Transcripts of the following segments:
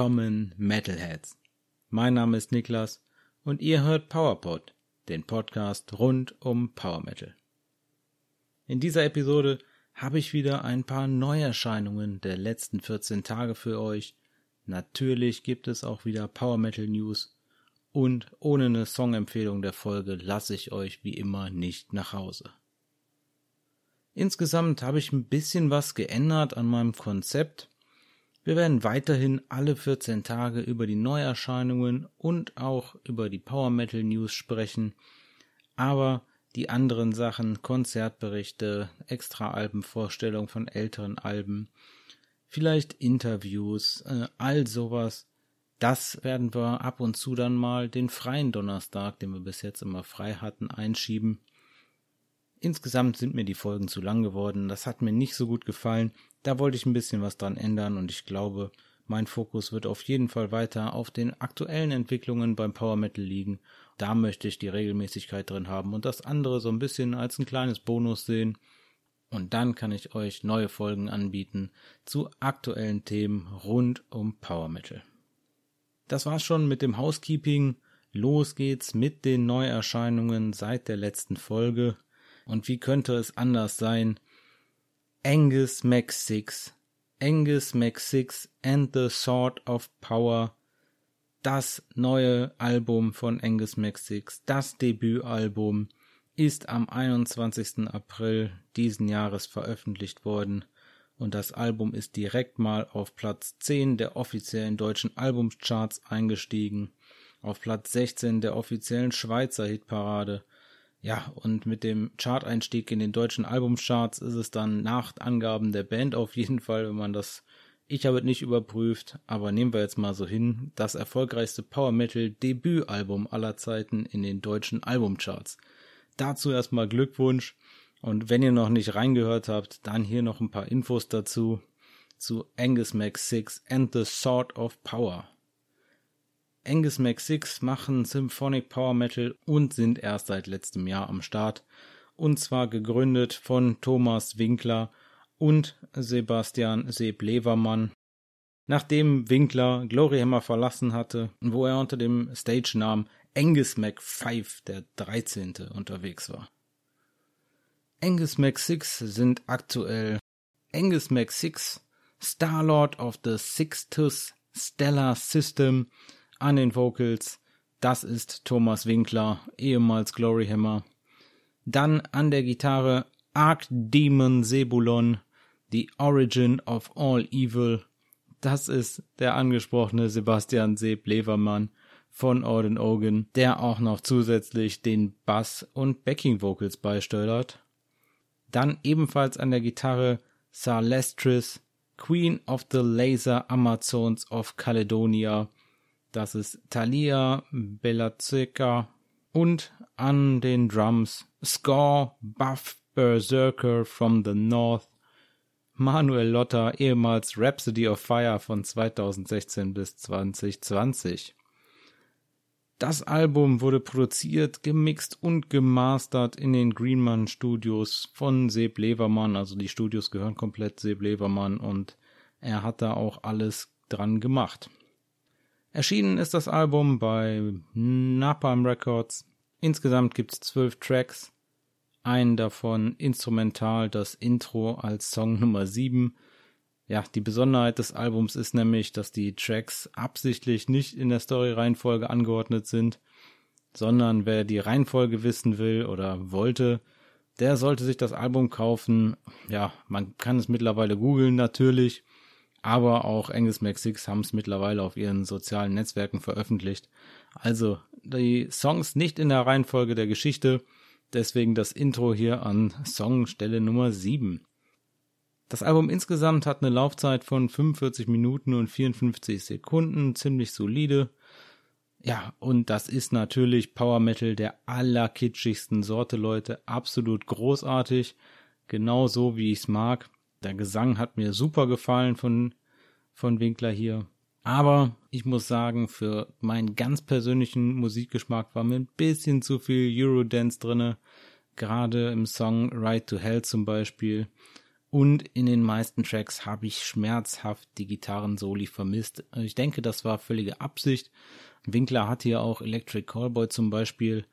Willkommen Metalheads. Mein Name ist Niklas und ihr hört PowerPod, den Podcast rund um Power Metal. In dieser Episode habe ich wieder ein paar Neuerscheinungen der letzten 14 Tage für euch. Natürlich gibt es auch wieder Power Metal News und ohne eine Songempfehlung der Folge lasse ich euch wie immer nicht nach Hause. Insgesamt habe ich ein bisschen was geändert an meinem Konzept wir werden weiterhin alle 14 Tage über die Neuerscheinungen und auch über die Power Metal News sprechen, aber die anderen Sachen, Konzertberichte, extra Albenvorstellung von älteren Alben, vielleicht Interviews, äh, all sowas, das werden wir ab und zu dann mal den freien Donnerstag, den wir bis jetzt immer frei hatten, einschieben. Insgesamt sind mir die Folgen zu lang geworden, das hat mir nicht so gut gefallen, da wollte ich ein bisschen was dran ändern und ich glaube, mein Fokus wird auf jeden Fall weiter auf den aktuellen Entwicklungen beim Power Metal liegen. Da möchte ich die Regelmäßigkeit drin haben und das andere so ein bisschen als ein kleines Bonus sehen. Und dann kann ich euch neue Folgen anbieten zu aktuellen Themen rund um Power Metal. Das war's schon mit dem Housekeeping. Los geht's mit den Neuerscheinungen seit der letzten Folge. Und wie könnte es anders sein? Angus Mac 6, Angus Mac 6 and the Sword of Power, das neue Album von Angus Mac 6, das Debütalbum, ist am 21. April diesen Jahres veröffentlicht worden. Und das Album ist direkt mal auf Platz 10 der offiziellen deutschen Albumcharts eingestiegen, auf Platz 16 der offiziellen Schweizer Hitparade ja, und mit dem Chart-Einstieg in den deutschen Albumcharts ist es dann nach Angaben der Band auf jeden Fall, wenn man das, ich habe es nicht überprüft, aber nehmen wir jetzt mal so hin, das erfolgreichste Power Metal Debütalbum aller Zeiten in den deutschen Albumcharts. Dazu erstmal Glückwunsch und wenn ihr noch nicht reingehört habt, dann hier noch ein paar Infos dazu zu Angus Mac 6 and the Sword of Power. Angus Mac 6 machen Symphonic Power Metal und sind erst seit letztem Jahr am Start. Und zwar gegründet von Thomas Winkler und Sebastian Seeb-Levermann. Nachdem Winkler Gloryhammer verlassen hatte, wo er unter dem Stage-Namen Angus Mac 5, der 13. unterwegs war. Angus Mac 6 sind aktuell Angus Mac 6, Starlord of the Sixtus Stellar System, an den Vocals, das ist Thomas Winkler, ehemals Gloryhammer. Dann an der Gitarre Archdemon Sebulon, The Origin of All Evil. Das ist der angesprochene Sebastian Seb Levermann von Orden Ogan, der auch noch zusätzlich den Bass und Backing Vocals beisteuert. Dann ebenfalls an der Gitarre Salestris, Queen of the Laser Amazons of Caledonia, das ist Thalia Belazeka und an den Drums Score Buff Berserker from the North Manuel Lotta, ehemals Rhapsody of Fire von 2016 bis 2020. Das Album wurde produziert, gemixt und gemastert in den Greenman Studios von Seb Levermann. Also die Studios gehören komplett Seb Levermann und er hat da auch alles dran gemacht. Erschienen ist das Album bei Napalm Records. Insgesamt gibt es zwölf Tracks. Einen davon instrumental, das Intro als Song Nummer 7. Ja, die Besonderheit des Albums ist nämlich, dass die Tracks absichtlich nicht in der Story-Reihenfolge angeordnet sind, sondern wer die Reihenfolge wissen will oder wollte, der sollte sich das Album kaufen. Ja, man kann es mittlerweile googeln natürlich aber auch Angus Mac 6 haben es mittlerweile auf ihren sozialen Netzwerken veröffentlicht. Also die Songs nicht in der Reihenfolge der Geschichte, deswegen das Intro hier an Songstelle Nummer 7. Das Album insgesamt hat eine Laufzeit von 45 Minuten und 54 Sekunden, ziemlich solide. Ja, und das ist natürlich Power Metal der allerkitschigsten Sorte, Leute. Absolut großartig. Genau so, wie ich's mag. Der Gesang hat mir super gefallen von, von Winkler hier. Aber ich muss sagen, für meinen ganz persönlichen Musikgeschmack war mir ein bisschen zu viel Eurodance drinne. Gerade im Song Ride to Hell zum Beispiel. Und in den meisten Tracks habe ich schmerzhaft die Gitarrensoli vermisst. Ich denke, das war völlige Absicht. Winkler hat hier auch Electric Callboy zum Beispiel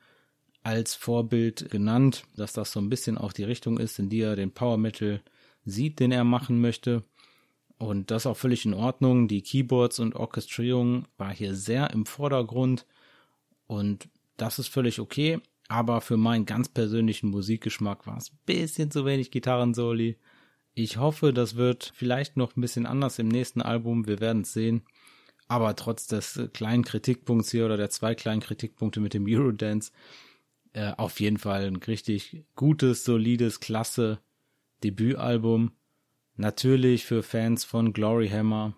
als Vorbild genannt, dass das so ein bisschen auch die Richtung ist, in die er den Power Metal sieht, den er machen möchte. Und das auch völlig in Ordnung. Die Keyboards und Orchestrierung war hier sehr im Vordergrund. Und das ist völlig okay. Aber für meinen ganz persönlichen Musikgeschmack war es ein bisschen zu wenig Gitarrensoli. Ich hoffe, das wird vielleicht noch ein bisschen anders im nächsten Album. Wir werden es sehen. Aber trotz des kleinen Kritikpunkts hier oder der zwei kleinen Kritikpunkte mit dem Eurodance, äh, auf jeden Fall ein richtig gutes, solides, klasse Debütalbum. Natürlich für Fans von Glory Hammer.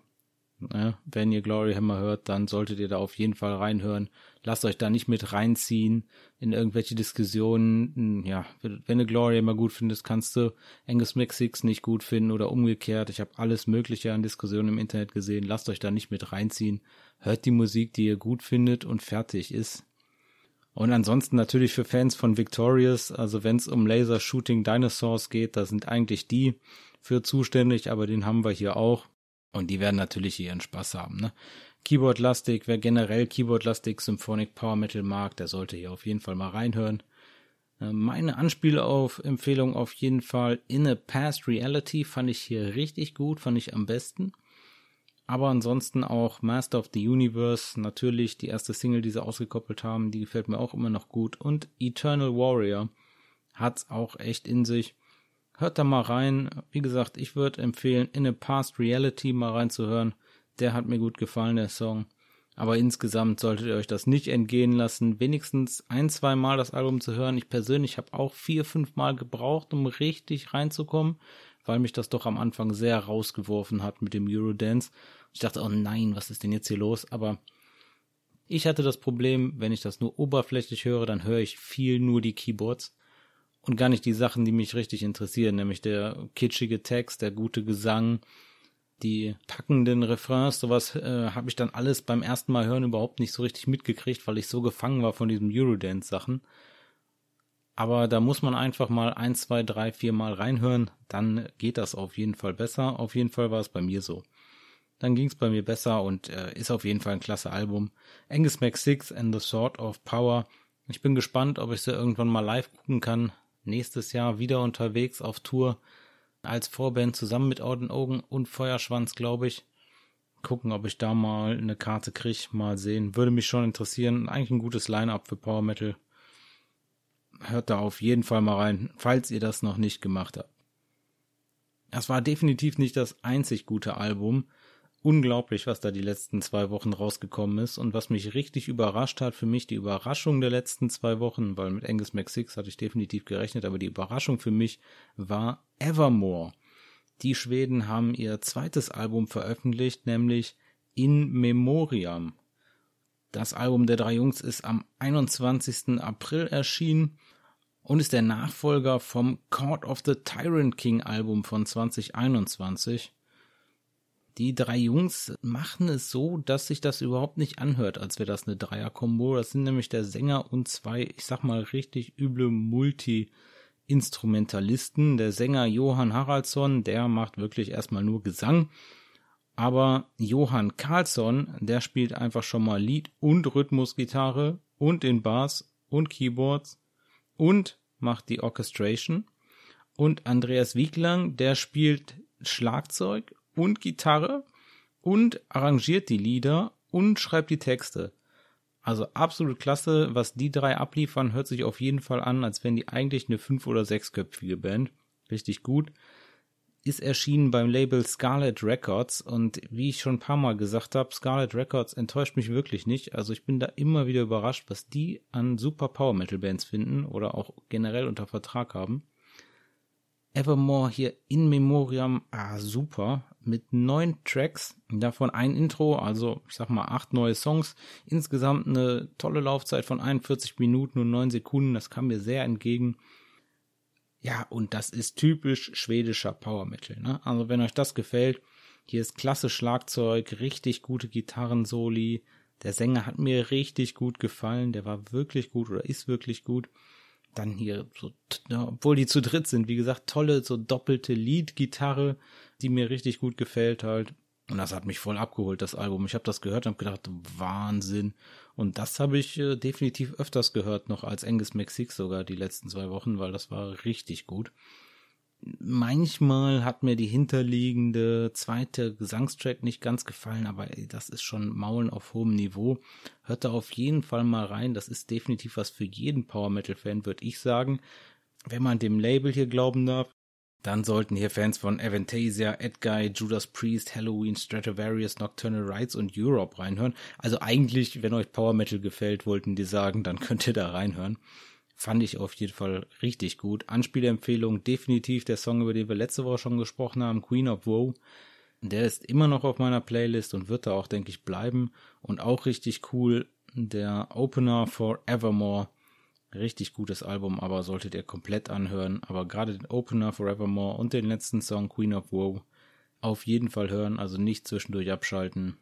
Ne? Wenn ihr Glory Hammer hört, dann solltet ihr da auf jeden Fall reinhören. Lasst euch da nicht mit reinziehen in irgendwelche Diskussionen. Ja, wenn du Glory Hammer gut findest, kannst du Angus Mac nicht gut finden oder umgekehrt. Ich habe alles Mögliche an Diskussionen im Internet gesehen. Lasst euch da nicht mit reinziehen. Hört die Musik, die ihr gut findet und fertig ist. Und ansonsten natürlich für Fans von Victorious, also wenn es um Laser Shooting Dinosaurs geht, da sind eigentlich die für zuständig, aber den haben wir hier auch. Und die werden natürlich ihren Spaß haben. Ne? Keyboard-lastig, wer generell Keyboard-lastig Symphonic Power Metal mag, der sollte hier auf jeden Fall mal reinhören. Äh, meine Anspielauf-Empfehlung auf jeden Fall In a Past Reality fand ich hier richtig gut, fand ich am besten. Aber ansonsten auch Master of the Universe, natürlich die erste Single, die sie ausgekoppelt haben, die gefällt mir auch immer noch gut. Und Eternal Warrior hat's auch echt in sich. Hört da mal rein. Wie gesagt, ich würde empfehlen, In a Past Reality mal reinzuhören. Der hat mir gut gefallen, der Song. Aber insgesamt solltet ihr euch das nicht entgehen lassen, wenigstens ein, zwei Mal das Album zu hören. Ich persönlich habe auch vier, fünf Mal gebraucht, um richtig reinzukommen, weil mich das doch am Anfang sehr rausgeworfen hat mit dem Eurodance. Ich dachte, oh nein, was ist denn jetzt hier los? Aber ich hatte das Problem, wenn ich das nur oberflächlich höre, dann höre ich viel nur die Keyboards und gar nicht die Sachen, die mich richtig interessieren, nämlich der kitschige Text, der gute Gesang, die packenden Refrains, sowas äh, habe ich dann alles beim ersten Mal hören überhaupt nicht so richtig mitgekriegt, weil ich so gefangen war von diesen Eurodance-Sachen. Aber da muss man einfach mal ein, zwei, drei, vier Mal reinhören, dann geht das auf jeden Fall besser. Auf jeden Fall war es bei mir so dann ging es bei mir besser und äh, ist auf jeden Fall ein klasse Album. Angus Mac 6 and the Sword of Power. Ich bin gespannt, ob ich sie irgendwann mal live gucken kann. Nächstes Jahr wieder unterwegs auf Tour als Vorband zusammen mit Auden Augen und Feuerschwanz, glaube ich. Gucken, ob ich da mal eine Karte kriege, mal sehen. Würde mich schon interessieren. Eigentlich ein gutes Line-Up für Power Metal. Hört da auf jeden Fall mal rein, falls ihr das noch nicht gemacht habt. Es war definitiv nicht das einzig gute Album unglaublich, was da die letzten zwei Wochen rausgekommen ist und was mich richtig überrascht hat, für mich die Überraschung der letzten zwei Wochen, weil mit Angus Mac 6 hatte ich definitiv gerechnet, aber die Überraschung für mich war Evermore. Die Schweden haben ihr zweites Album veröffentlicht, nämlich In Memoriam. Das Album der drei Jungs ist am 21. April erschienen und ist der Nachfolger vom Court of the Tyrant King Album von 2021. Die drei Jungs machen es so, dass sich das überhaupt nicht anhört, als wäre das eine Dreier-Kombo. Das sind nämlich der Sänger und zwei, ich sag mal, richtig üble Multi-Instrumentalisten. Der Sänger Johann Haraldsson, der macht wirklich erstmal nur Gesang. Aber Johann Carlsson, der spielt einfach schon mal Lied und Rhythmusgitarre und den Bass und Keyboards und macht die Orchestration. Und Andreas Wieglang, der spielt Schlagzeug und Gitarre und arrangiert die Lieder und schreibt die Texte. Also absolut klasse, was die drei abliefern, hört sich auf jeden Fall an, als wären die eigentlich eine fünf- oder sechsköpfige Band. Richtig gut. Ist erschienen beim Label Scarlet Records und wie ich schon ein paar Mal gesagt habe, Scarlet Records enttäuscht mich wirklich nicht. Also ich bin da immer wieder überrascht, was die an super Power Metal Bands finden oder auch generell unter Vertrag haben. Evermore hier in Memoriam, ah super, mit neun Tracks, davon ein Intro, also ich sag mal acht neue Songs, insgesamt eine tolle Laufzeit von 41 Minuten und neun Sekunden, das kam mir sehr entgegen. Ja, und das ist typisch schwedischer Power Metal, ne? Also wenn euch das gefällt, hier ist klasse Schlagzeug, richtig gute Gitarrensoli, der Sänger hat mir richtig gut gefallen, der war wirklich gut oder ist wirklich gut. Dann hier so, ja, obwohl die zu dritt sind, wie gesagt, tolle, so doppelte Lead-Gitarre, die mir richtig gut gefällt halt. Und das hat mich voll abgeholt, das Album. Ich habe das gehört und habe gedacht, Wahnsinn. Und das habe ich äh, definitiv öfters gehört, noch als Angus McSix sogar die letzten zwei Wochen, weil das war richtig gut. Manchmal hat mir die hinterliegende zweite Gesangstrack nicht ganz gefallen, aber das ist schon Maulen auf hohem Niveau. Hört da auf jeden Fall mal rein. Das ist definitiv was für jeden Power Metal Fan, würde ich sagen. Wenn man dem Label hier glauben darf, dann sollten hier Fans von Avantasia, Edguy, Judas Priest, Halloween, Stratovarius, Nocturnal Rites und Europe reinhören. Also eigentlich, wenn euch Power Metal gefällt, wollten die sagen, dann könnt ihr da reinhören. Fand ich auf jeden Fall richtig gut. Anspielempfehlung definitiv der Song, über den wir letzte Woche schon gesprochen haben, Queen of Woe. Der ist immer noch auf meiner Playlist und wird da auch, denke ich, bleiben. Und auch richtig cool, der Opener for Evermore. Richtig gutes Album, aber solltet ihr komplett anhören. Aber gerade den Opener Forevermore und den letzten Song Queen of Woe auf jeden Fall hören, also nicht zwischendurch abschalten.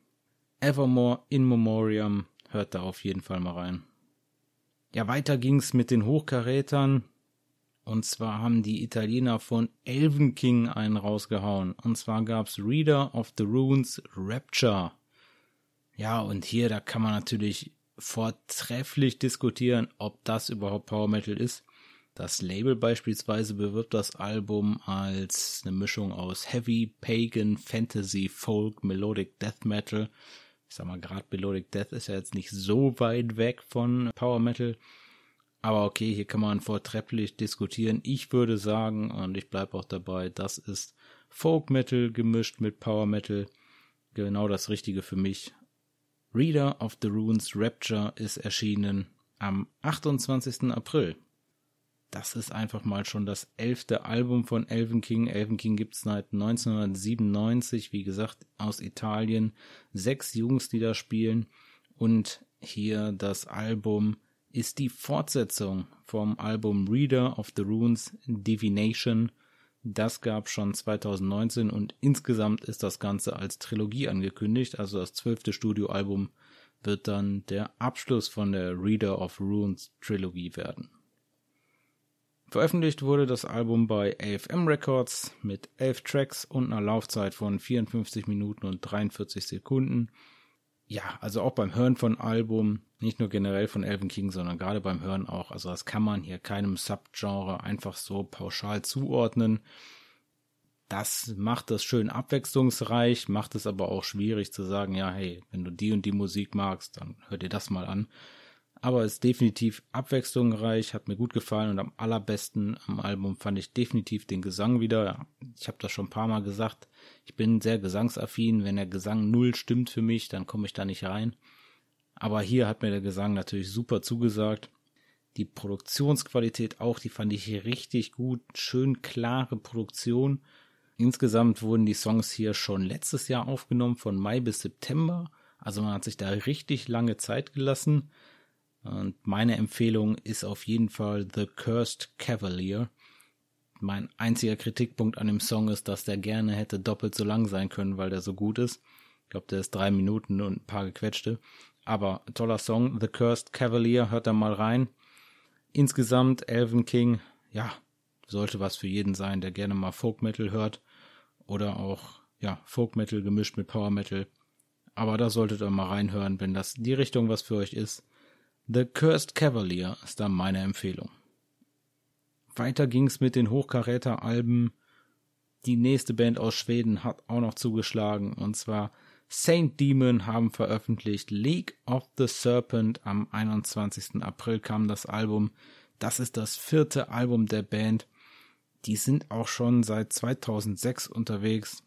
Evermore in Memoriam, hört da auf jeden Fall mal rein. Ja, weiter ging's mit den Hochkarätern. Und zwar haben die Italiener von Elven King einen rausgehauen. Und zwar gab's Reader of the Runes Rapture. Ja, und hier, da kann man natürlich vortrefflich diskutieren, ob das überhaupt Power Metal ist. Das Label beispielsweise bewirbt das Album als eine Mischung aus Heavy, Pagan, Fantasy, Folk, Melodic Death Metal ich sag mal, gerade Melodic Death ist ja jetzt nicht so weit weg von Power Metal. Aber okay, hier kann man vortrefflich diskutieren. Ich würde sagen, und ich bleibe auch dabei, das ist Folk Metal gemischt mit Power Metal. Genau das Richtige für mich. Reader of the Runes Rapture ist erschienen am 28. April das ist einfach mal schon das elfte Album von Elven King. Elven King gibt's seit 1997, wie gesagt, aus Italien. Sechs Jungs, die da spielen. Und hier das Album ist die Fortsetzung vom Album Reader of the Runes Divination. Das gab schon 2019 und insgesamt ist das Ganze als Trilogie angekündigt. Also das zwölfte Studioalbum wird dann der Abschluss von der Reader of Runes Trilogie werden. Veröffentlicht wurde das Album bei AFM Records mit elf Tracks und einer Laufzeit von 54 Minuten und 43 Sekunden. Ja, also auch beim Hören von Album, nicht nur generell von Elven King, sondern gerade beim Hören auch. Also das kann man hier keinem Subgenre einfach so pauschal zuordnen. Das macht es schön abwechslungsreich, macht es aber auch schwierig zu sagen, ja, hey, wenn du die und die Musik magst, dann hör dir das mal an aber ist definitiv abwechslungsreich, hat mir gut gefallen und am allerbesten am Album fand ich definitiv den Gesang wieder. Ich habe das schon ein paar Mal gesagt, ich bin sehr gesangsaffin, wenn der Gesang null stimmt für mich, dann komme ich da nicht rein. Aber hier hat mir der Gesang natürlich super zugesagt. Die Produktionsqualität auch, die fand ich richtig gut, schön klare Produktion. Insgesamt wurden die Songs hier schon letztes Jahr aufgenommen, von Mai bis September. Also man hat sich da richtig lange Zeit gelassen. Und meine Empfehlung ist auf jeden Fall The Cursed Cavalier. Mein einziger Kritikpunkt an dem Song ist, dass der gerne hätte doppelt so lang sein können, weil der so gut ist. Ich glaube, der ist drei Minuten und ein paar gequetschte. Aber toller Song, The Cursed Cavalier, hört da mal rein. Insgesamt Elven King, ja, sollte was für jeden sein, der gerne mal Folk Metal hört. Oder auch, ja, Folk Metal gemischt mit Power Metal. Aber da solltet ihr mal reinhören, wenn das die Richtung was für euch ist. The Cursed Cavalier ist da meine Empfehlung. Weiter ging's mit den Hochkaräter-Alben. Die nächste Band aus Schweden hat auch noch zugeschlagen und zwar Saint Demon haben veröffentlicht League of the Serpent. Am 21. April kam das Album. Das ist das vierte Album der Band. Die sind auch schon seit 2006 unterwegs.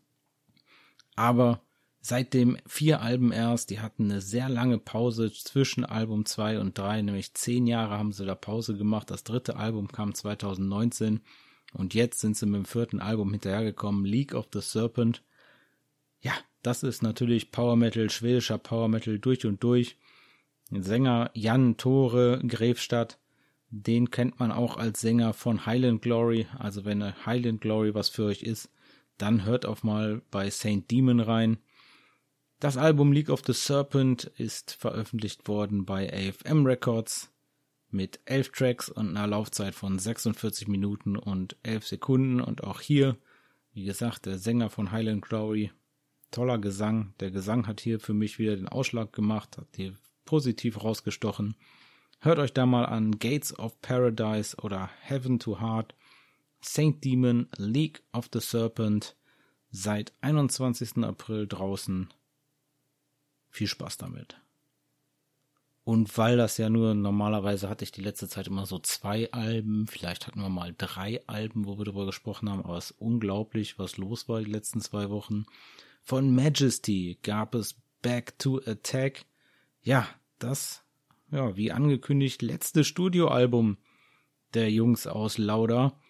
Aber seitdem vier Alben erst. Die hatten eine sehr lange Pause zwischen Album 2 und 3, nämlich zehn Jahre haben sie da Pause gemacht. Das dritte Album kam 2019 und jetzt sind sie mit dem vierten Album hinterhergekommen, League of the Serpent. Ja, das ist natürlich Power Metal, schwedischer Power Metal durch und durch. Sänger Jan Tore Grefstadt, den kennt man auch als Sänger von Highland Glory. Also wenn Highland Glory was für euch ist, dann hört auch mal bei Saint Demon rein. Das Album League of the Serpent ist veröffentlicht worden bei AFM Records mit elf Tracks und einer Laufzeit von 46 Minuten und 11 Sekunden. Und auch hier, wie gesagt, der Sänger von Highland Glory, toller Gesang. Der Gesang hat hier für mich wieder den Ausschlag gemacht, hat hier positiv rausgestochen. Hört euch da mal an Gates of Paradise oder Heaven to Heart, Saint Demon, League of the Serpent, seit 21. April draußen. Viel Spaß damit. Und weil das ja nur normalerweise hatte ich die letzte Zeit immer so zwei Alben, vielleicht hatten wir mal drei Alben, wo wir darüber gesprochen haben, aber es ist unglaublich, was los war die letzten zwei Wochen. Von Majesty gab es Back to Attack. Ja, das, ja, wie angekündigt, letzte Studioalbum der Jungs aus Lauda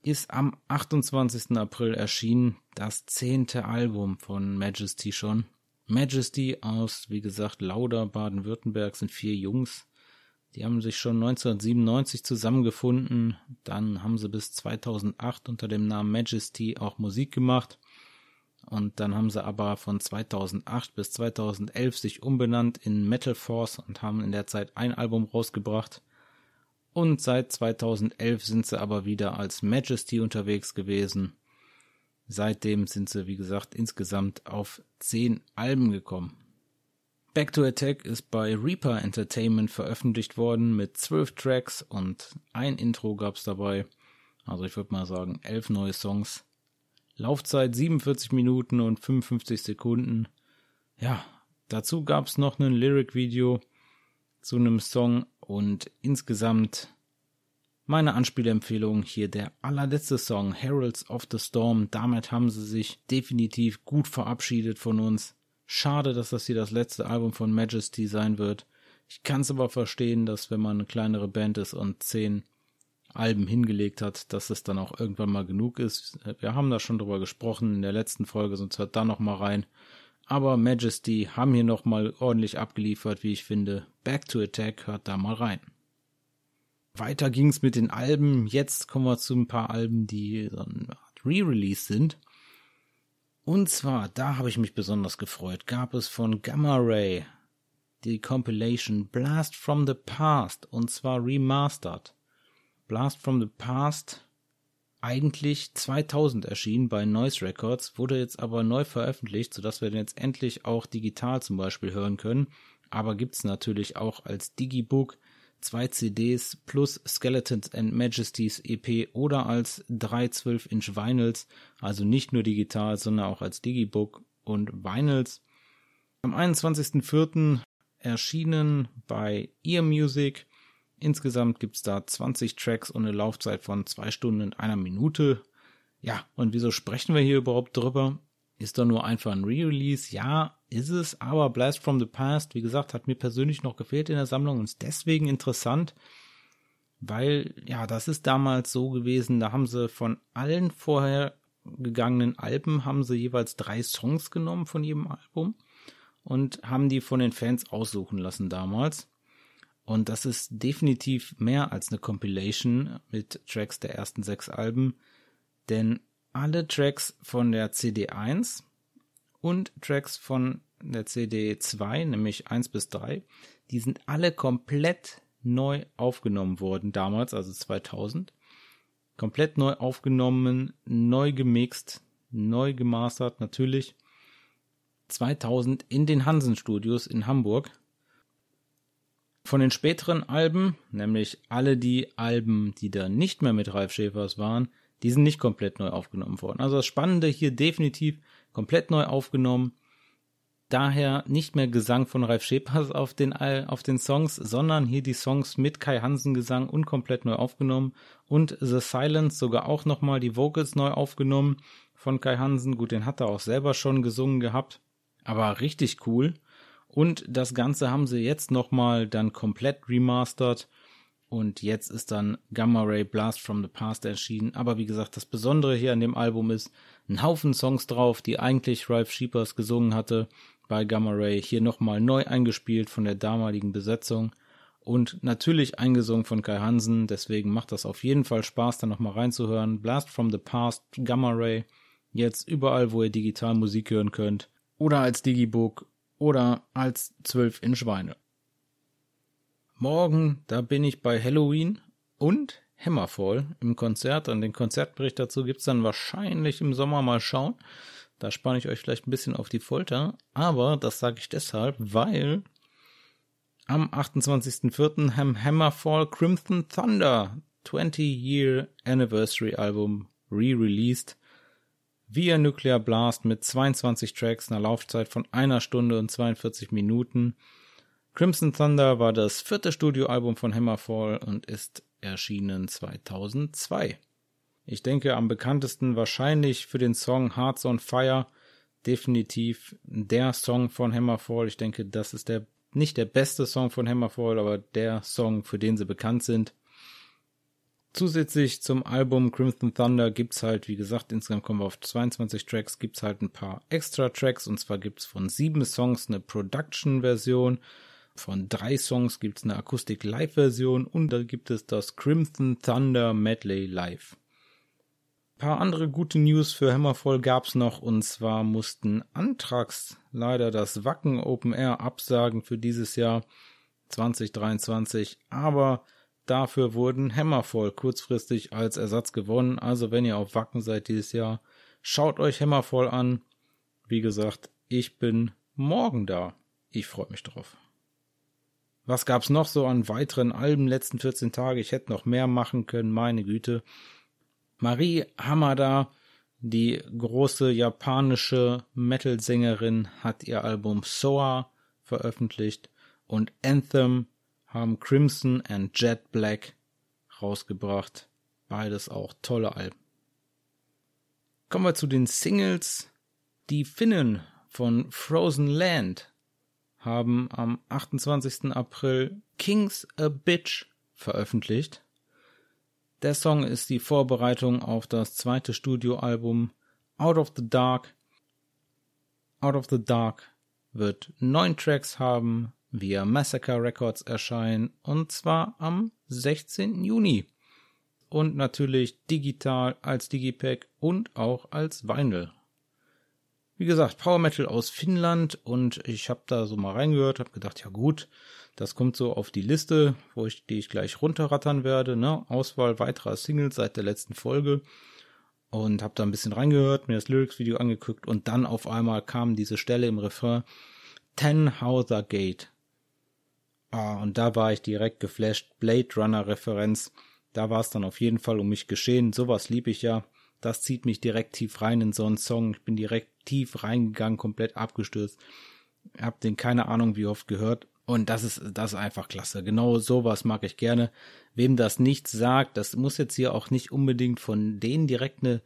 ist am 28. April erschienen, das zehnte Album von Majesty schon. Majesty aus, wie gesagt, Lauda, Baden-Württemberg sind vier Jungs. Die haben sich schon 1997 zusammengefunden. Dann haben sie bis 2008 unter dem Namen Majesty auch Musik gemacht. Und dann haben sie aber von 2008 bis 2011 sich umbenannt in Metal Force und haben in der Zeit ein Album rausgebracht. Und seit 2011 sind sie aber wieder als Majesty unterwegs gewesen. Seitdem sind sie, wie gesagt, insgesamt auf zehn Alben gekommen. Back to Attack ist bei Reaper Entertainment veröffentlicht worden mit zwölf Tracks und ein Intro gab's dabei. Also ich würde mal sagen, elf neue Songs. Laufzeit 47 Minuten und 55 Sekunden. Ja, dazu gab's noch ein Lyric-Video zu einem Song und insgesamt meine Anspielempfehlung hier der allerletzte Song, Heralds of the Storm. Damit haben sie sich definitiv gut verabschiedet von uns. Schade, dass das hier das letzte Album von Majesty sein wird. Ich kann es aber verstehen, dass wenn man eine kleinere Band ist und zehn Alben hingelegt hat, dass es dann auch irgendwann mal genug ist. Wir haben da schon drüber gesprochen in der letzten Folge, sonst hört da noch mal rein. Aber Majesty haben hier noch mal ordentlich abgeliefert, wie ich finde. Back to Attack hört da mal rein. Weiter ging's mit den Alben. Jetzt kommen wir zu ein paar Alben, die so eine Art Re-Release sind. Und zwar, da habe ich mich besonders gefreut, gab es von Gamma Ray die Compilation Blast from the Past und zwar remastered. Blast from the Past eigentlich 2000 erschienen bei Noise Records, wurde jetzt aber neu veröffentlicht, sodass wir den jetzt endlich auch digital zum Beispiel hören können. Aber gibt's natürlich auch als Digibook zwei CDs plus Skeletons and Majesties EP oder als drei 12-Inch Vinyls, also nicht nur digital, sondern auch als Digibook und Vinyls. Am 21.04. erschienen bei Ear Music. Insgesamt gibt's da 20 Tracks und eine Laufzeit von zwei Stunden und einer Minute. Ja, und wieso sprechen wir hier überhaupt drüber? Ist doch nur einfach ein Re-Release. Ja, ist es, aber Blast from the Past, wie gesagt, hat mir persönlich noch gefehlt in der Sammlung und ist deswegen interessant, weil, ja, das ist damals so gewesen, da haben sie von allen vorher gegangenen Alben haben sie jeweils drei Songs genommen von jedem Album und haben die von den Fans aussuchen lassen damals. Und das ist definitiv mehr als eine Compilation mit Tracks der ersten sechs Alben, denn alle Tracks von der CD1 und Tracks von der CD 2, nämlich 1 bis 3, die sind alle komplett neu aufgenommen worden damals, also 2000. Komplett neu aufgenommen, neu gemixt, neu gemastert natürlich. 2000 in den Hansen Studios in Hamburg. Von den späteren Alben, nämlich alle die Alben, die da nicht mehr mit Ralf Schäfers waren, die sind nicht komplett neu aufgenommen worden. Also das Spannende hier definitiv komplett neu aufgenommen. Daher nicht mehr Gesang von Ralf Schepers auf den, auf den Songs, sondern hier die Songs mit Kai Hansen Gesang und komplett neu aufgenommen. Und The Silence sogar auch nochmal die Vocals neu aufgenommen von Kai Hansen. Gut, den hat er auch selber schon gesungen gehabt. Aber richtig cool. Und das Ganze haben sie jetzt nochmal dann komplett remastert und jetzt ist dann Gamma Ray Blast from the Past erschienen. Aber wie gesagt, das Besondere hier an dem Album ist, ein Haufen Songs drauf, die eigentlich Ralph Sheepers gesungen hatte bei Gamma Ray. Hier nochmal neu eingespielt von der damaligen Besetzung. Und natürlich eingesungen von Kai Hansen. Deswegen macht das auf jeden Fall Spaß, da nochmal reinzuhören. Blast from the Past, Gamma Ray. Jetzt überall, wo ihr digital Musik hören könnt. Oder als Digibook oder als 12 Inch Weine. Morgen, da bin ich bei Halloween und Hammerfall im Konzert. Und den Konzertbericht dazu gibt's dann wahrscheinlich im Sommer mal schauen. Da spanne ich euch vielleicht ein bisschen auf die Folter. Aber das sage ich deshalb, weil am 28.04. haben Hammerfall Crimson Thunder 20 Year Anniversary Album re-released via Nuclear Blast mit 22 Tracks, einer Laufzeit von einer Stunde und 42 Minuten. Crimson Thunder war das vierte Studioalbum von Hammerfall und ist erschienen 2002. Ich denke am bekanntesten wahrscheinlich für den Song Hearts on Fire, definitiv der Song von Hammerfall. Ich denke, das ist der nicht der beste Song von Hammerfall, aber der Song, für den sie bekannt sind. Zusätzlich zum Album Crimson Thunder gibt's halt, wie gesagt, insgesamt kommen wir auf 22 Tracks, gibt's halt ein paar extra Tracks und zwar gibt's von sieben Songs eine Production-Version, von drei Songs gibt's eine Akustik-Live-Version und da gibt es das Crimson Thunder Medley Live. Ein paar andere gute News für Hammerfall gab's noch und zwar mussten Antrax leider das Wacken Open Air absagen für dieses Jahr 2023, aber Dafür wurden Hammerfall kurzfristig als Ersatz gewonnen. Also wenn ihr auf Wacken seid dieses Jahr, schaut euch Hammerfall an. Wie gesagt, ich bin morgen da. Ich freue mich drauf. Was gab's noch so an weiteren Alben letzten 14 Tage? Ich hätte noch mehr machen können, meine Güte. Marie Hamada, die große japanische Metal-Sängerin, hat ihr Album Soa veröffentlicht und Anthem haben Crimson and Jet Black rausgebracht. Beides auch tolle Alben. Kommen wir zu den Singles. Die Finnen von Frozen Land haben am 28. April King's a Bitch veröffentlicht. Der Song ist die Vorbereitung auf das zweite Studioalbum Out of the Dark. Out of the Dark wird neun Tracks haben, via Massacre Records erscheinen und zwar am 16. Juni. Und natürlich digital als Digipack und auch als Vinyl. Wie gesagt, Power Metal aus Finnland und ich habe da so mal reingehört, habe gedacht, ja gut, das kommt so auf die Liste, wo ich die ich gleich runterrattern werde, ne? Auswahl weiterer Singles seit der letzten Folge und habe da ein bisschen reingehört, mir das Lyrics Video angeguckt und dann auf einmal kam diese Stelle im Refrain Tenhauser Gate Ah, und da war ich direkt geflasht. Blade Runner Referenz. Da war es dann auf jeden Fall um mich geschehen. Sowas lieb ich ja. Das zieht mich direkt tief rein in so einen Song. Ich bin direkt tief reingegangen, komplett abgestürzt. Hab den keine Ahnung wie oft gehört. Und das ist, das ist einfach klasse. Genau sowas mag ich gerne. Wem das nichts sagt, das muss jetzt hier auch nicht unbedingt von denen direkt eine,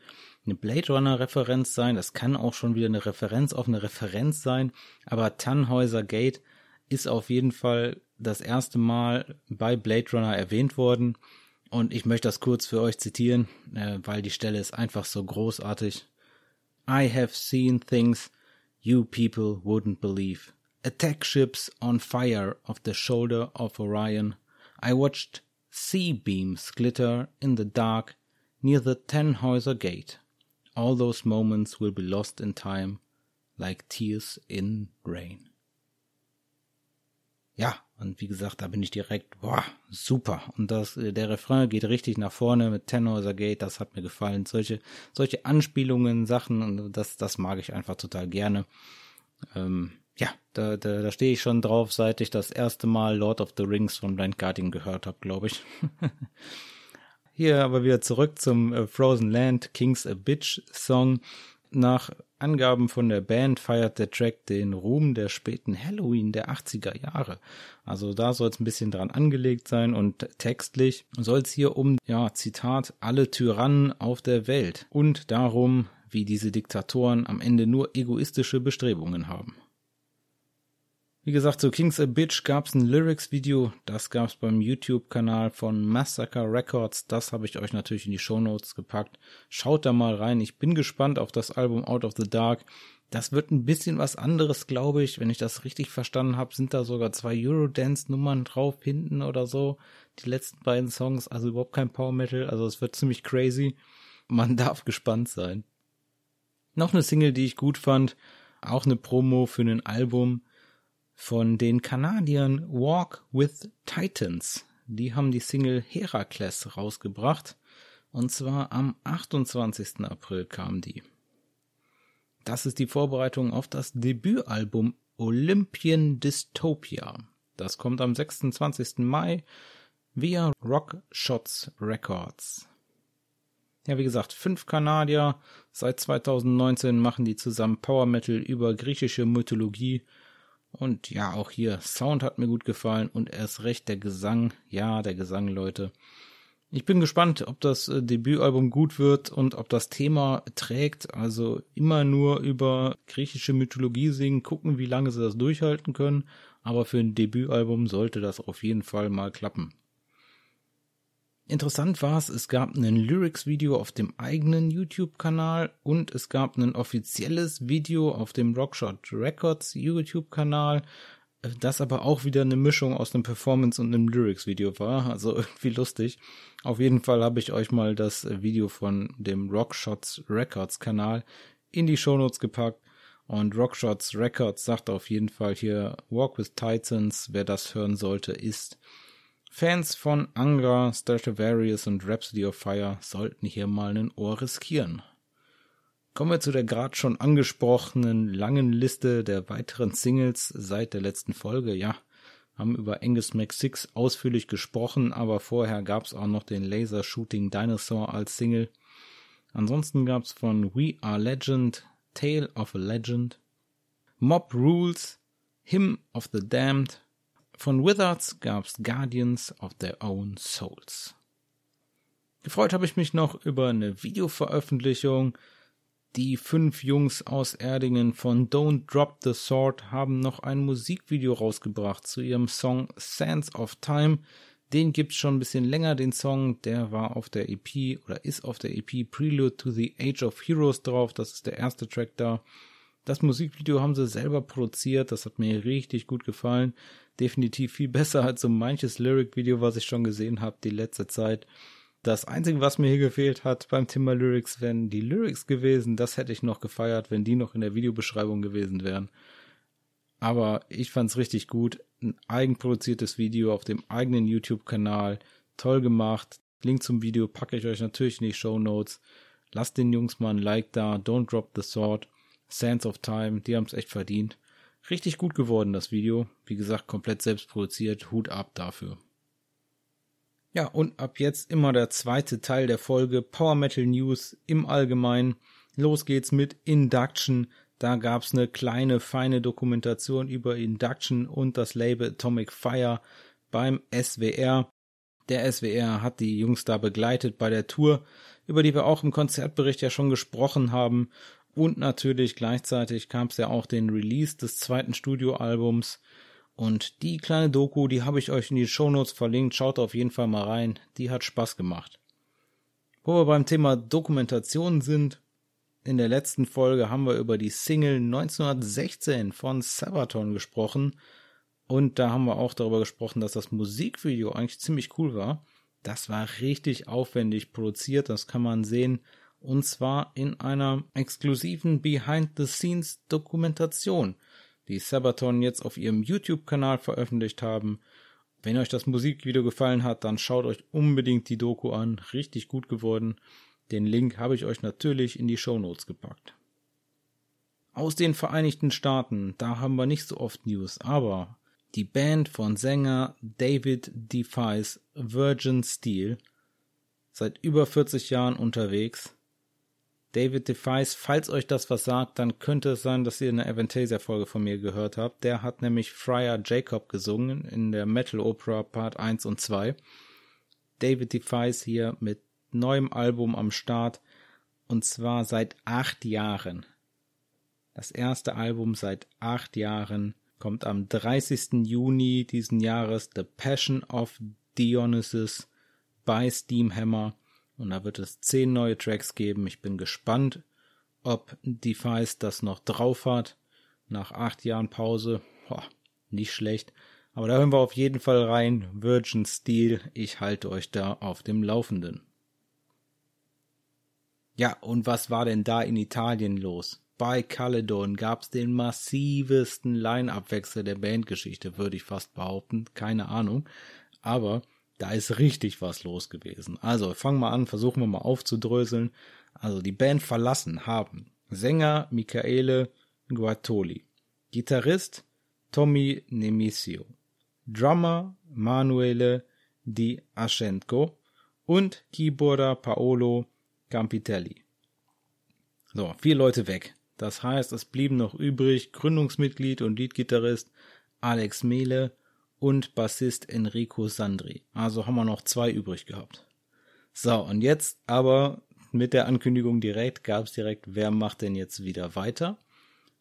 eine Blade Runner Referenz sein. Das kann auch schon wieder eine Referenz auf eine Referenz sein. Aber Tannhäuser Gate ist auf jeden Fall das erste Mal bei Blade Runner erwähnt worden. Und ich möchte das kurz für euch zitieren, äh, weil die Stelle ist einfach so großartig. I have seen things you people wouldn't believe. Attack ships on fire off the shoulder of Orion. I watched sea beams glitter in the dark near the Tannhäuser Gate. All those moments will be lost in time, like tears in rain. Ja, und wie gesagt, da bin ich direkt, boah, super. Und das, äh, der Refrain geht richtig nach vorne mit Tenhäuser Gate, das hat mir gefallen. Solche, solche Anspielungen, Sachen, und das, das mag ich einfach total gerne. Ähm, ja, da, da, da stehe ich schon drauf, seit ich das erste Mal Lord of the Rings von Blind Guardian gehört habe, glaube ich. Hier aber wieder zurück zum äh, Frozen Land King's a Bitch Song. Nach Angaben von der Band feiert der Track den Ruhm der späten Halloween der 80er Jahre. Also da soll es ein bisschen dran angelegt sein und textlich soll es hier um, ja, Zitat, alle Tyrannen auf der Welt und darum, wie diese Diktatoren am Ende nur egoistische Bestrebungen haben. Wie gesagt, zu King's a Bitch gab's ein Lyrics-Video, das gab's beim YouTube-Kanal von Massacre Records, das habe ich euch natürlich in die Shownotes gepackt. Schaut da mal rein, ich bin gespannt auf das Album Out of the Dark. Das wird ein bisschen was anderes, glaube ich, wenn ich das richtig verstanden habe, sind da sogar zwei Eurodance-Nummern drauf hinten oder so. Die letzten beiden Songs, also überhaupt kein Power Metal, also es wird ziemlich crazy. Man darf gespannt sein. Noch eine Single, die ich gut fand, auch eine Promo für ein Album von den Kanadiern Walk with Titans. Die haben die Single Herakles rausgebracht. Und zwar am 28. April kam die. Das ist die Vorbereitung auf das Debütalbum Olympian Dystopia. Das kommt am 26. Mai via Rock Shots Records. Ja, wie gesagt, fünf Kanadier. Seit 2019 machen die zusammen Power Metal über griechische Mythologie. Und ja, auch hier, Sound hat mir gut gefallen und erst recht der Gesang. Ja, der Gesang, Leute. Ich bin gespannt, ob das äh, Debütalbum gut wird und ob das Thema trägt. Also immer nur über griechische Mythologie singen, gucken, wie lange sie das durchhalten können. Aber für ein Debütalbum sollte das auf jeden Fall mal klappen. Interessant war es, es gab ein Lyrics-Video auf dem eigenen YouTube-Kanal und es gab ein offizielles Video auf dem Rockshot Records YouTube-Kanal das aber auch wieder eine Mischung aus einem Performance und einem Lyrics-Video war. Also irgendwie lustig. Auf jeden Fall habe ich euch mal das Video von dem Rockshots Records Kanal in die Shownotes gepackt. Und Rockshots Records sagt auf jeden Fall hier Walk with Titans. Wer das hören sollte, ist Fans von Angra, Stratovarius und Rhapsody of Fire sollten hier mal ein Ohr riskieren. Kommen wir zu der gerade schon angesprochenen langen Liste der weiteren Singles seit der letzten Folge. Ja, haben über Angus Mac6 ausführlich gesprochen, aber vorher gab es auch noch den Laser Shooting Dinosaur als Single. Ansonsten gab es von We Are Legend, Tale of a Legend, Mob Rules, Hymn of the Damned. Von Wizards gab es Guardians of Their Own Souls. Gefreut habe ich mich noch über eine Videoveröffentlichung die fünf Jungs aus Erdingen von Don't Drop the Sword haben noch ein Musikvideo rausgebracht zu ihrem Song Sands of Time. Den gibt's schon ein bisschen länger, den Song. Der war auf der EP oder ist auf der EP Prelude to the Age of Heroes drauf. Das ist der erste Track da. Das Musikvideo haben sie selber produziert. Das hat mir richtig gut gefallen. Definitiv viel besser als so manches Lyric-Video, was ich schon gesehen habe die letzte Zeit. Das Einzige, was mir hier gefehlt hat beim Thema Lyrics, wären die Lyrics gewesen. Das hätte ich noch gefeiert, wenn die noch in der Videobeschreibung gewesen wären. Aber ich fand's richtig gut. Ein eigenproduziertes Video auf dem eigenen YouTube-Kanal. Toll gemacht. Link zum Video packe ich euch natürlich in die Show Notes. Lasst den Jungs mal ein Like da. Don't drop the sword. Sands of Time. Die haben's echt verdient. Richtig gut geworden, das Video. Wie gesagt, komplett selbst produziert. Hut ab dafür. Ja, und ab jetzt immer der zweite Teil der Folge Power Metal News im Allgemeinen. Los geht's mit Induction. Da gab's eine kleine, feine Dokumentation über Induction und das Label Atomic Fire beim SWR. Der SWR hat die Jungs da begleitet bei der Tour, über die wir auch im Konzertbericht ja schon gesprochen haben. Und natürlich gleichzeitig gab's ja auch den Release des zweiten Studioalbums und die kleine Doku, die habe ich euch in die Shownotes verlinkt. Schaut auf jeden Fall mal rein. Die hat Spaß gemacht. Wo wir beim Thema Dokumentation sind, in der letzten Folge haben wir über die Single 1916 von Sabaton gesprochen. Und da haben wir auch darüber gesprochen, dass das Musikvideo eigentlich ziemlich cool war. Das war richtig aufwendig produziert, das kann man sehen. Und zwar in einer exklusiven Behind-the-Scenes-Dokumentation die Sabaton jetzt auf ihrem YouTube-Kanal veröffentlicht haben. Wenn euch das Musikvideo gefallen hat, dann schaut euch unbedingt die Doku an. Richtig gut geworden. Den Link habe ich euch natürlich in die Show Notes gepackt. Aus den Vereinigten Staaten, da haben wir nicht so oft News, aber die Band von Sänger David Defies Virgin Steel seit über 40 Jahren unterwegs David Defies, falls euch das was sagt, dann könnte es sein, dass ihr eine Aventasia-Folge von mir gehört habt. Der hat nämlich Friar Jacob gesungen in der Metal Opera Part 1 und 2. David Defies hier mit neuem Album am Start und zwar seit acht Jahren. Das erste Album seit acht Jahren kommt am 30. Juni diesen Jahres The Passion of Dionysus bei Steamhammer und da wird es zehn neue Tracks geben. Ich bin gespannt, ob Defice das noch drauf hat. Nach acht Jahren Pause. Boah, nicht schlecht. Aber da hören wir auf jeden Fall rein. Virgin Steel. Ich halte euch da auf dem Laufenden. Ja, und was war denn da in Italien los? bei Caledon gab es den massivsten Line-Up-Wechsel der Bandgeschichte, würde ich fast behaupten. Keine Ahnung. Aber da ist richtig was los gewesen. Also fangen wir an, versuchen wir mal aufzudröseln. Also die Band verlassen haben Sänger Michaele Guatoli, Gitarrist Tommy Nemisio, Drummer Manuele Di Aschenko und Keyboarder Paolo Campitelli. So, vier Leute weg. Das heißt, es blieben noch übrig Gründungsmitglied und Leadgitarrist Alex Mehle und Bassist Enrico Sandri. Also haben wir noch zwei übrig gehabt. So, und jetzt aber mit der Ankündigung direkt gab es direkt, wer macht denn jetzt wieder weiter?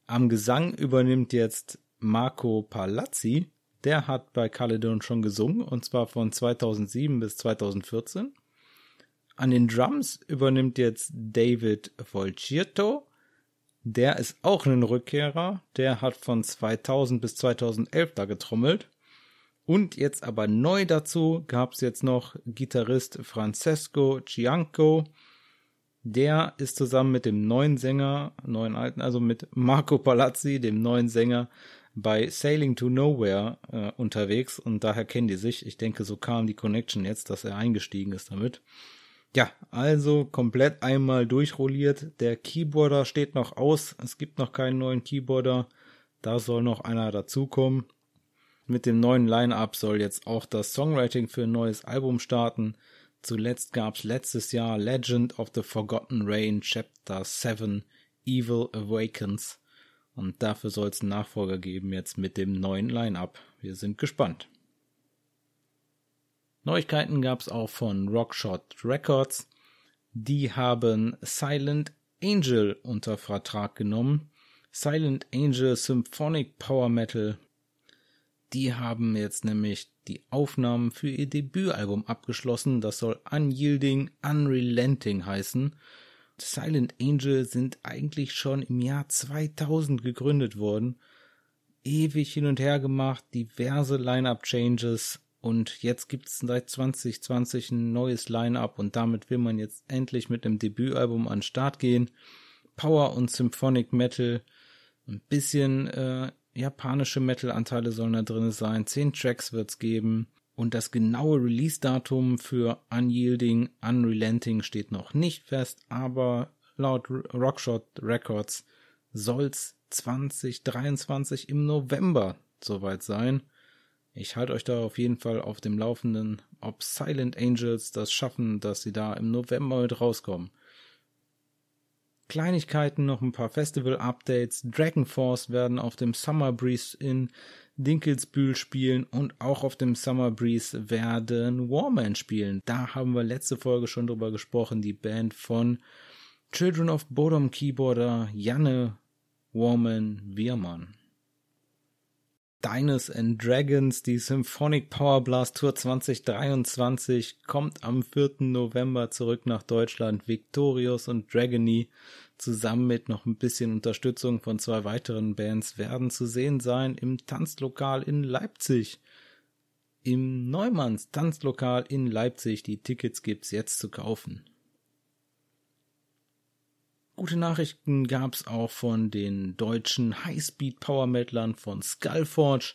Am Gesang übernimmt jetzt Marco Palazzi. Der hat bei Caledon schon gesungen und zwar von 2007 bis 2014. An den Drums übernimmt jetzt David Volcierto. Der ist auch ein Rückkehrer. Der hat von 2000 bis 2011 da getrommelt. Und jetzt aber neu dazu gab es jetzt noch Gitarrist Francesco Cianco. Der ist zusammen mit dem neuen Sänger, neuen alten, also mit Marco Palazzi, dem neuen Sänger, bei Sailing to Nowhere äh, unterwegs und daher kennen die sich. Ich denke, so kam die Connection jetzt, dass er eingestiegen ist damit. Ja, also komplett einmal durchrolliert. Der Keyboarder steht noch aus. Es gibt noch keinen neuen Keyboarder. Da soll noch einer dazukommen. Mit dem neuen Line-Up soll jetzt auch das Songwriting für ein neues Album starten. Zuletzt gab's letztes Jahr Legend of the Forgotten Rain Chapter 7 Evil Awakens. Und dafür soll es einen Nachfolger geben jetzt mit dem neuen Line-Up. Wir sind gespannt. Neuigkeiten gab's auch von Rockshot Records. Die haben Silent Angel unter Vertrag genommen. Silent Angel Symphonic Power Metal die haben jetzt nämlich die Aufnahmen für ihr Debütalbum abgeschlossen. Das soll Unyielding, Unrelenting heißen. Silent Angel sind eigentlich schon im Jahr 2000 gegründet worden. Ewig hin und her gemacht, diverse Line-Up-Changes und jetzt gibt's seit 2020 ein neues Line-Up und damit will man jetzt endlich mit dem Debütalbum an den Start gehen. Power und Symphonic Metal, ein bisschen äh, japanische Metal-Anteile sollen da drin sein, zehn Tracks wird's geben und das genaue Release-Datum für Unyielding, Unrelenting steht noch nicht fest, aber laut Rockshot Records soll's 2023 im November soweit sein. Ich halte euch da auf jeden Fall auf dem Laufenden, ob Silent Angels das schaffen, dass sie da im November mit rauskommen. Kleinigkeiten, noch ein paar Festival-Updates. Dragon Force werden auf dem Summer Breeze in Dinkelsbühl spielen und auch auf dem Summer Breeze werden Warman spielen. Da haben wir letzte Folge schon drüber gesprochen, die Band von Children of Bodom Keyboarder Janne Warman Wiermann. Dines and Dragons, die Symphonic Power Blast Tour 2023, kommt am 4. November zurück nach Deutschland. Victorious und Dragony zusammen mit noch ein bisschen Unterstützung von zwei weiteren Bands werden zu sehen sein im Tanzlokal in Leipzig. Im Neumanns Tanzlokal in Leipzig. Die Tickets gibt's jetzt zu kaufen. Gute Nachrichten gab's auch von den deutschen Highspeed Power Metalern von Skullforge.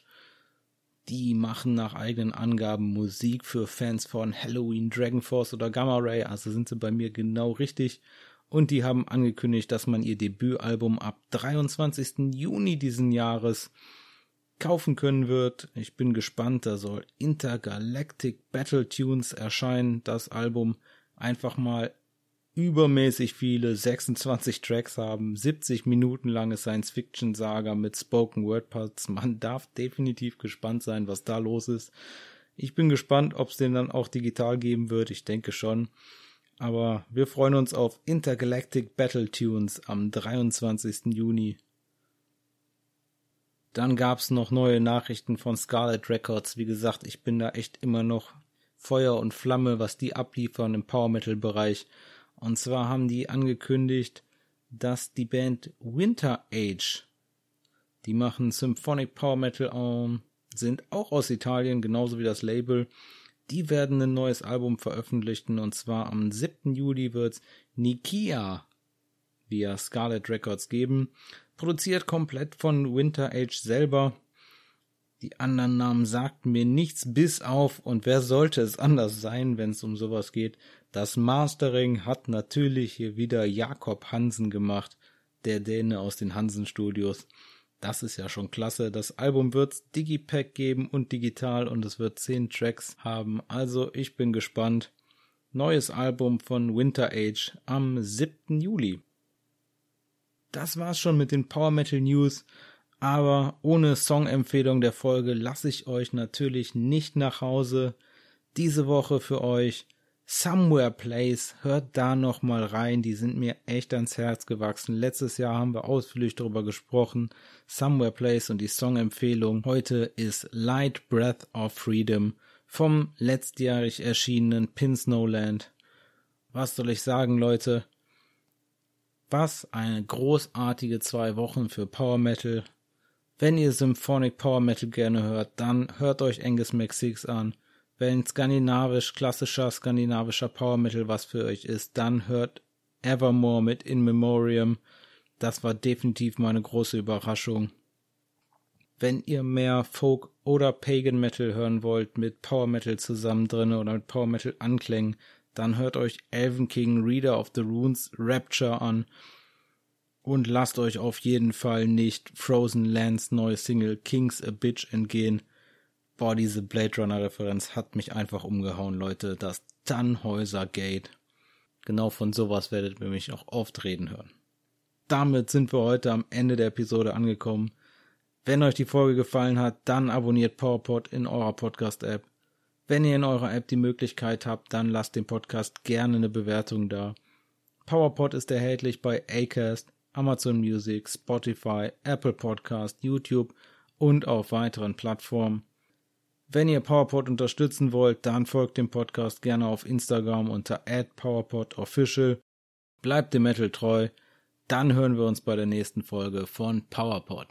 Die machen nach eigenen Angaben Musik für Fans von Halloween, Dragon Force oder Gamma Ray, also sind sie bei mir genau richtig. Und die haben angekündigt, dass man ihr Debütalbum ab 23. Juni diesen Jahres kaufen können wird. Ich bin gespannt, da soll Intergalactic Battle Tunes erscheinen, das Album einfach mal übermäßig viele 26 Tracks haben, 70 Minuten lange Science-Fiction-Saga mit Spoken Word Parts. Man darf definitiv gespannt sein, was da los ist. Ich bin gespannt, ob es den dann auch digital geben wird. Ich denke schon. Aber wir freuen uns auf Intergalactic Battle Tunes am 23. Juni. Dann gab's noch neue Nachrichten von Scarlet Records. Wie gesagt, ich bin da echt immer noch Feuer und Flamme, was die abliefern im Power Metal Bereich. Und zwar haben die angekündigt, dass die Band Winter Age, die machen Symphonic Power Metal, sind auch aus Italien, genauso wie das Label. Die werden ein neues Album veröffentlichen und zwar am 7. Juli wird's Nikia via Scarlet Records geben. Produziert komplett von Winter Age selber. Die anderen Namen sagten mir nichts bis auf, und wer sollte es anders sein, wenn es um sowas geht? Das Mastering hat natürlich hier wieder Jakob Hansen gemacht, der Däne aus den Hansen Studios. Das ist ja schon klasse. Das Album wird's Digipack geben und digital und es wird zehn Tracks haben. Also ich bin gespannt. Neues Album von Winter Age am 7. Juli. Das war's schon mit den Power Metal News. Aber ohne Songempfehlung der Folge lasse ich euch natürlich nicht nach Hause. Diese Woche für euch Somewhere Place, hört da noch mal rein, die sind mir echt ans Herz gewachsen. Letztes Jahr haben wir ausführlich darüber gesprochen. Somewhere Place und die Songempfehlung heute ist Light Breath of Freedom vom letztjährig erschienenen Pin Snowland. Was soll ich sagen, Leute? Was eine großartige zwei Wochen für Power Metal. Wenn ihr Symphonic Power Metal gerne hört, dann hört euch Angus Mac6 an. Wenn skandinavisch, klassischer skandinavischer Power Metal was für euch ist, dann hört Evermore mit In Memoriam. Das war definitiv meine große Überraschung. Wenn ihr mehr Folk oder Pagan Metal hören wollt, mit Power Metal zusammen drin oder mit Power Metal Anklängen, dann hört euch Elven King Reader of the Runes Rapture an und lasst euch auf jeden Fall nicht Frozen Lands neue Single Kings a Bitch entgehen. Boah, diese Blade Runner Referenz hat mich einfach umgehauen, Leute. Das Tannhäuser Gate. Genau von sowas werdet ihr mich auch oft reden hören. Damit sind wir heute am Ende der Episode angekommen. Wenn euch die Folge gefallen hat, dann abonniert PowerPod in eurer Podcast-App. Wenn ihr in eurer App die Möglichkeit habt, dann lasst dem Podcast gerne eine Bewertung da. PowerPod ist erhältlich bei Acast, Amazon Music, Spotify, Apple Podcast, YouTube und auf weiteren Plattformen. Wenn ihr PowerPod unterstützen wollt, dann folgt dem Podcast gerne auf Instagram unter @powerpodofficial. Bleibt dem Metal treu. Dann hören wir uns bei der nächsten Folge von PowerPod.